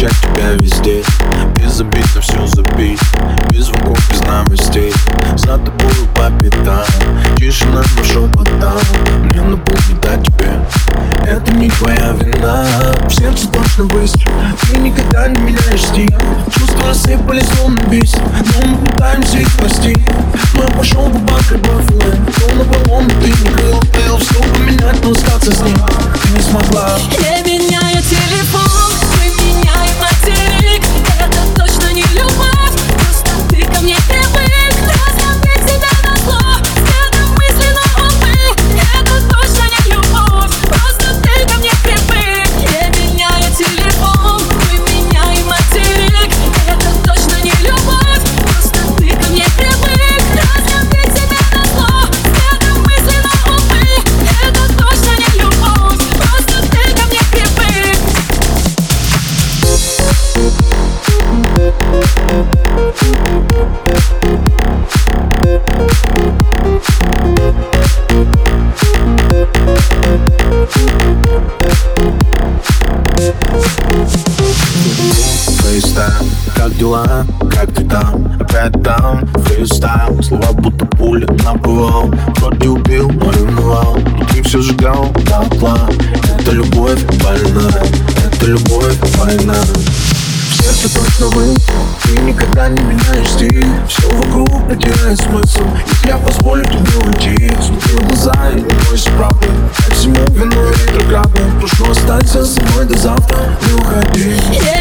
встречать тебя везде. Безобидно все забить Без звуков, без новостей. За тобою по пятам Тишина, но шепотом Мне напомнит о тебе. Это не твоя вина. В сердце точно быстро Ты никогда не меняешь стиль. Чувства рассыпались словно бисер Но мы пытаемся их спасти. Но я пошел бы по То на полом ты не крыл. Ты все поменять, но остаться с ним Ты не смогла Как дела? Как ты там? Опять там? Фристайл. Слова будто пуля наплывал Вроде убил, но ревновал. Внутри все сжигал дотла Это любовь больная. Это любовь В сердце точно вы. Ты никогда не меняешь стиль. Все вокруг потеряет смысл. Если я позволю тебе уйти Смотри в глаза и не бойся правды. Всему виной ретроградно Прошу останься со мной до завтра. Не уходи. Не